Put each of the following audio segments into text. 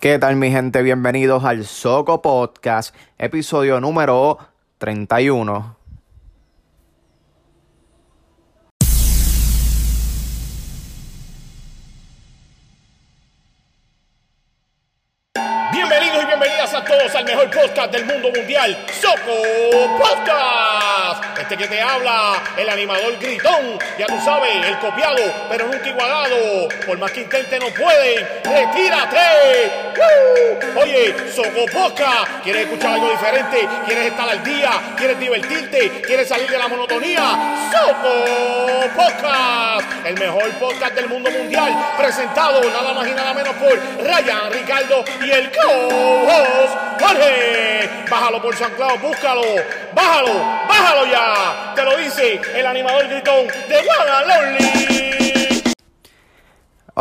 ¿Qué tal mi gente? Bienvenidos al Soco Podcast, episodio número 31. Bienvenidos y bienvenidas a todos al mejor podcast del mundo mundial, Soco Podcast. Este que te habla, el animador gritón, ya tú sabes, el copiado, pero nunca igualado. Por más que intente no pueden, retírate. Oye, Soco Podcast, ¿quieres escuchar algo diferente? ¿Quieres estar al día? ¿Quieres divertirte? ¿Quieres salir de la monotonía? Soco Podcast, el mejor podcast del mundo mundial, presentado nada más y nada menos por Ryan, Ricardo y el co-host Jorge. Bájalo por San Claudio, búscalo, bájalo, bájalo ya. Te lo dice el animador gritón de Lonely.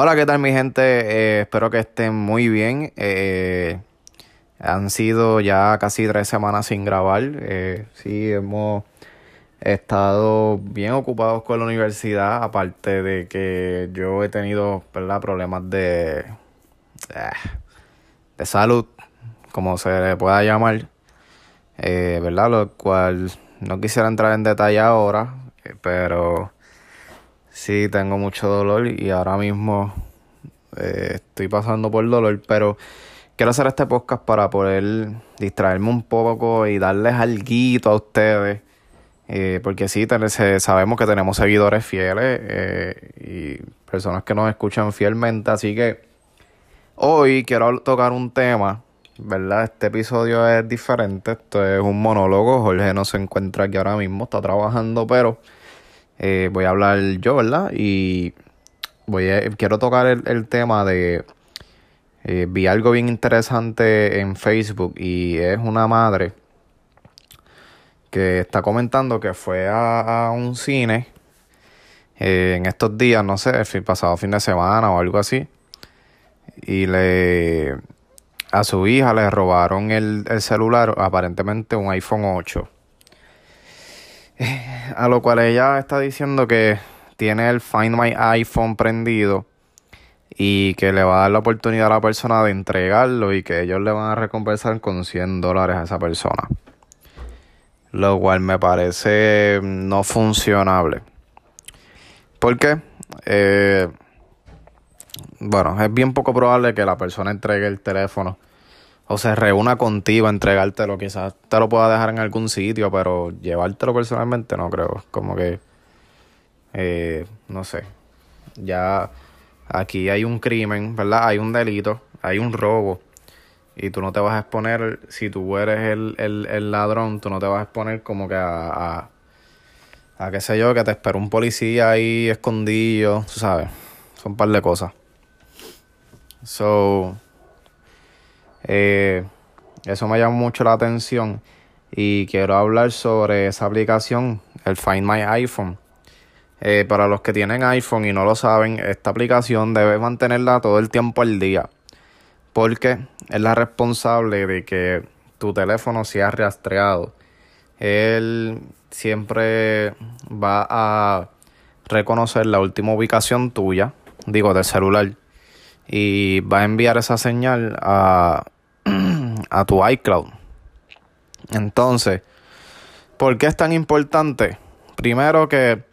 Hola, ¿qué tal mi gente? Eh, espero que estén muy bien. Eh, han sido ya casi tres semanas sin grabar. Eh, sí, hemos estado bien ocupados con la universidad, aparte de que yo he tenido ¿verdad? problemas de, eh, de salud, como se le pueda llamar, ¿verdad? Lo cual no quisiera entrar en detalle ahora, pero sí tengo mucho dolor y ahora mismo eh, estoy pasando por dolor, pero quiero hacer este podcast para poder distraerme un poco y darles algo a ustedes. Eh, porque sí, sabemos que tenemos seguidores fieles eh, y personas que nos escuchan fielmente, así que hoy quiero tocar un tema, ¿verdad? Este episodio es diferente, esto es un monólogo, Jorge no se encuentra aquí ahora mismo, está trabajando, pero eh, voy a hablar yo, ¿verdad? Y voy a, quiero tocar el, tema de... eh, vi algo bien interesante en Facebook y es una madre que está comentando que fue a, un cine eh, en estos días, no sé, pasado fin de semana o algo así, y le a su hija le robaron el, el celular, aparentemente un iPhone 8. A lo cual ella está diciendo que tiene el Find My iPhone prendido y que le va a dar la oportunidad a la persona de entregarlo y que ellos le van a recompensar con 100 dólares a esa persona. Lo cual me parece no funcionable. ¿Por qué? Eh, bueno, es bien poco probable que la persona entregue el teléfono o se reúna contigo a entregártelo. Quizás te lo pueda dejar en algún sitio, pero llevártelo personalmente no creo. Como que, eh, no sé. Ya aquí hay un crimen, ¿verdad? Hay un delito, hay un robo. Y tú no te vas a exponer, si tú eres el, el, el ladrón, tú no te vas a exponer como que a, a, a qué sé yo, que te espera un policía ahí escondido, tú sabes. Son un par de cosas. So, eh, eso me llama mucho la atención y quiero hablar sobre esa aplicación, el Find My iPhone. Eh, para los que tienen iPhone y no lo saben, esta aplicación debe mantenerla todo el tiempo al día porque es la responsable de que tu teléfono sea rastreado. Él siempre va a reconocer la última ubicación tuya, digo, del celular, y va a enviar esa señal a, a tu iCloud. Entonces, ¿por qué es tan importante? Primero que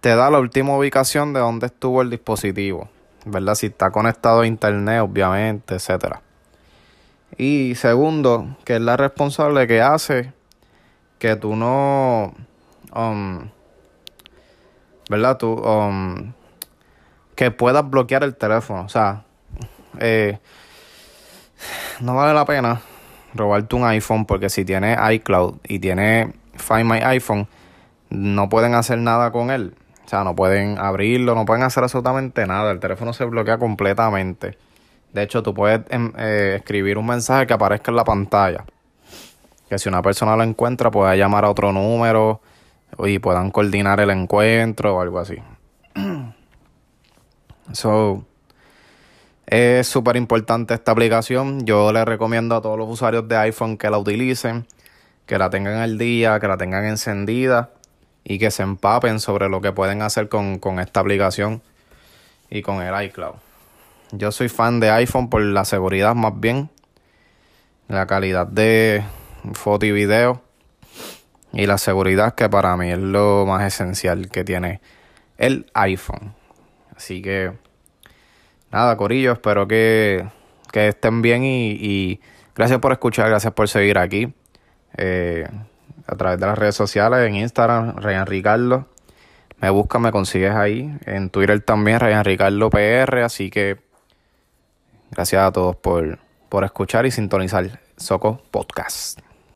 te da la última ubicación de donde estuvo el dispositivo, ¿verdad? Si está conectado a internet, obviamente, etcétera. Y segundo, que es la responsable que hace que tú no, um, ¿verdad? Tú, um, que puedas bloquear el teléfono. O sea, eh, no vale la pena robarte un iPhone porque si tiene iCloud y tiene Find My iPhone, no pueden hacer nada con él. O sea, no pueden abrirlo, no pueden hacer absolutamente nada. El teléfono se bloquea completamente. De hecho, tú puedes em, eh, escribir un mensaje que aparezca en la pantalla. Que si una persona lo encuentra, pueda llamar a otro número y puedan coordinar el encuentro o algo así. So, es súper importante esta aplicación. Yo le recomiendo a todos los usuarios de iPhone que la utilicen, que la tengan al día, que la tengan encendida y que se empapen sobre lo que pueden hacer con, con esta aplicación y con el iCloud. yo soy fan de iPhone por la seguridad más bien, la calidad de foto y video y la seguridad que para mí es lo más esencial que tiene el iPhone. Así que nada, Corillo, espero que, que estén bien y, gracias por escuchar, gracias por seguir aquí. Eh, a través de las redes sociales, en Instagram, Ryan Ricardo. Me busca, me consigues ahí. En Twitter también, Ryan Ricardo PR. Así que gracias a todos por, por escuchar y sintonizar Soco Podcast.